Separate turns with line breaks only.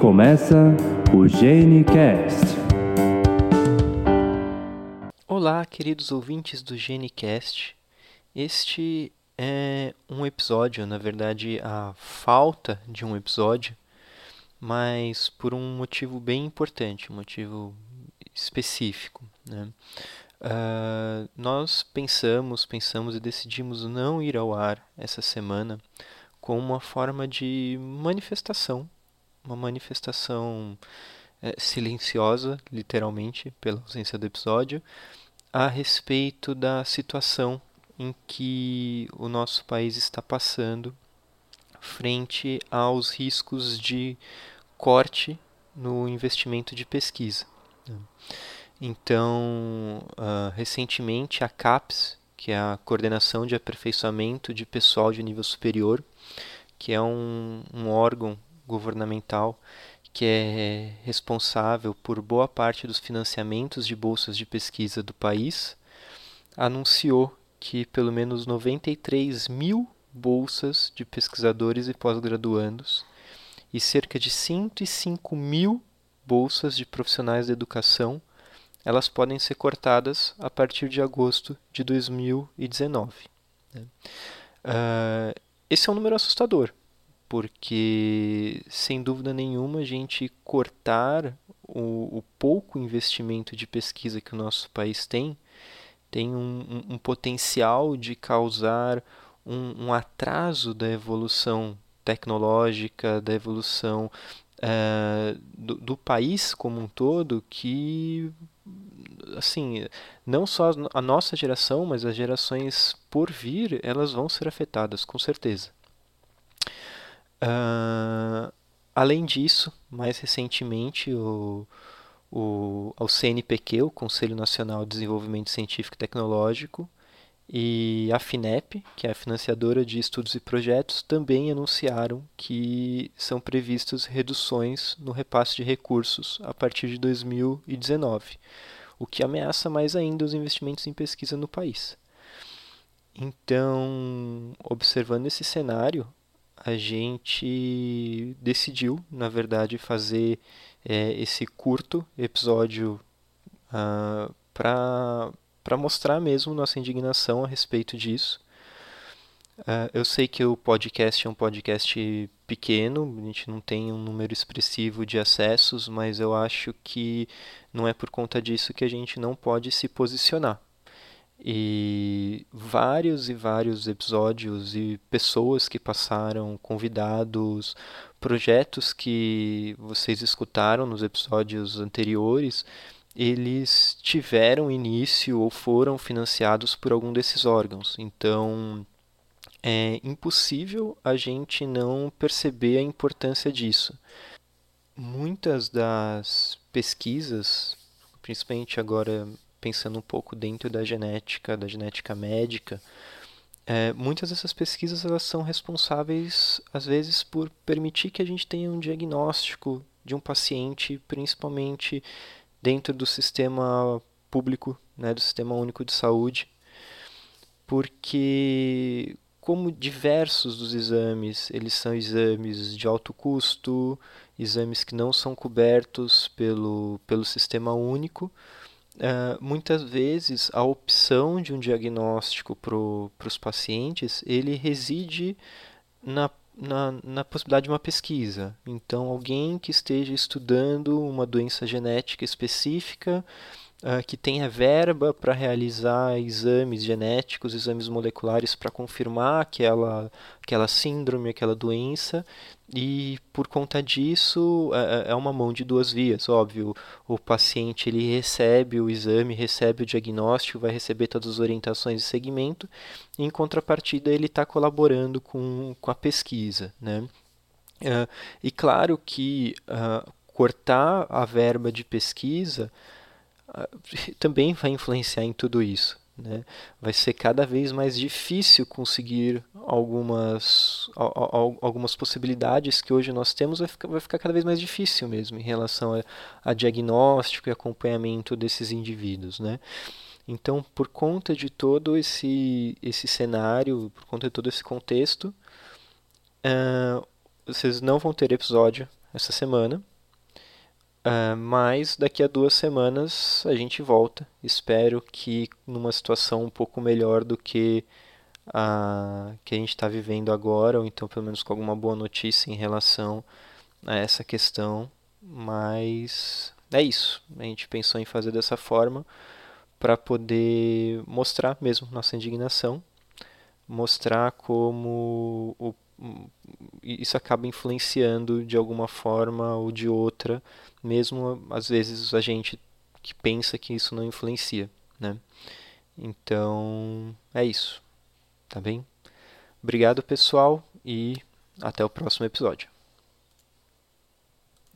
Começa o GeneCast.
Olá, queridos ouvintes do GeneCast. Este é um episódio, na verdade, a falta de um episódio, mas por um motivo bem importante, um motivo específico. Né? Uh, nós pensamos, pensamos e decidimos não ir ao ar essa semana como uma forma de manifestação, uma manifestação é, silenciosa, literalmente, pela ausência do episódio, a respeito da situação em que o nosso país está passando frente aos riscos de corte no investimento de pesquisa. Né? Então, uh, recentemente, a CAPES, que é a Coordenação de Aperfeiçoamento de Pessoal de Nível Superior, que é um, um órgão governamental que é responsável por boa parte dos financiamentos de bolsas de pesquisa do país, anunciou que pelo menos 93 mil bolsas de pesquisadores e pós-graduandos e cerca de 105 mil bolsas de profissionais da educação elas podem ser cortadas a partir de agosto de 2019. Né? Uh, esse é um número assustador, porque sem dúvida nenhuma a gente cortar o, o pouco investimento de pesquisa que o nosso país tem tem um, um, um potencial de causar um, um, atraso da evolução tecnológica, da evolução uh, do, do país como um todo que assim, não só a nossa geração, mas as gerações por vir, elas vão ser afetadas, com certeza. Uh, além disso, mais recentemente, o, o, o CNPq, o Conselho Nacional de Desenvolvimento Científico e Tecnológico, e a FINEP, que é a financiadora de estudos e projetos, também anunciaram que são previstas reduções no repasse de recursos a partir de 2019 o que ameaça mais ainda os investimentos em pesquisa no país. Então, observando esse cenário, a gente decidiu, na verdade, fazer é, esse curto episódio uh, ah, para mostrar mesmo nossa indignação a respeito disso. Uh, eu sei que o podcast é um podcast pequeno, a gente não tem um número expressivo de acessos, mas eu acho que não é por conta disso que a gente não pode se posicionar. E vários e vários episódios e pessoas que passaram, convidados, projetos que vocês escutaram nos episódios anteriores, eles tiveram início ou foram financiados por algum desses órgãos. Então, é impossível a gente não perceber a importância disso. Muitas das pesquisas, principalmente agora pensando um pouco dentro da genética, da genética médica, é, muitas dessas pesquisas elas são responsáveis às vezes por permitir que a gente tenha um diagnóstico de um paciente, principalmente dentro do sistema público, né, do sistema único de saúde, porque como diversos dos exames, eles são exames de alto custo, exames que não são cobertos pelo, pelo sistema único, uh, muitas vezes a opção de um diagnóstico para os pacientes, ele reside na, na, na possibilidade de uma pesquisa. Então, alguém que esteja estudando uma doença genética específica, uh, que tenha verba para realizar exames genéticos, exames moleculares para confirmar aquela, aquela síndrome, aquela doença, e por conta disso é, é uma mão de duas vias, óbvio. O paciente ele recebe o exame, recebe o diagnóstico, vai receber todas as orientações de segmento, e em contrapartida ele está colaborando com, com a pesquisa, né? Uh, e claro que uh, cortar a verba de pesquisa também vai influenciar em tudo isso. Né? Vai ser cada vez mais difícil conseguir algumas, algumas possibilidades que hoje nós temos, vai ficar, vai ficar cada vez mais difícil mesmo em relação a, a diagnóstico e acompanhamento desses indivíduos. Né? Então, por conta de todo esse, esse cenário, por conta de todo esse contexto, uh, vocês não vão ter episódio essa semana. Uh, mas daqui a duas semanas a gente volta. Espero que numa situação um pouco melhor do que a que a gente está vivendo agora, ou então pelo menos com alguma boa notícia em relação a essa questão. Mas é isso. A gente pensou em fazer dessa forma para poder mostrar mesmo nossa indignação, mostrar como o, isso acaba influenciando de alguma forma ou de outra, mesmo às vezes a gente que pensa que isso não influencia, né? Então, é isso. Tá bem? Obrigado, pessoal, e até o próximo episódio.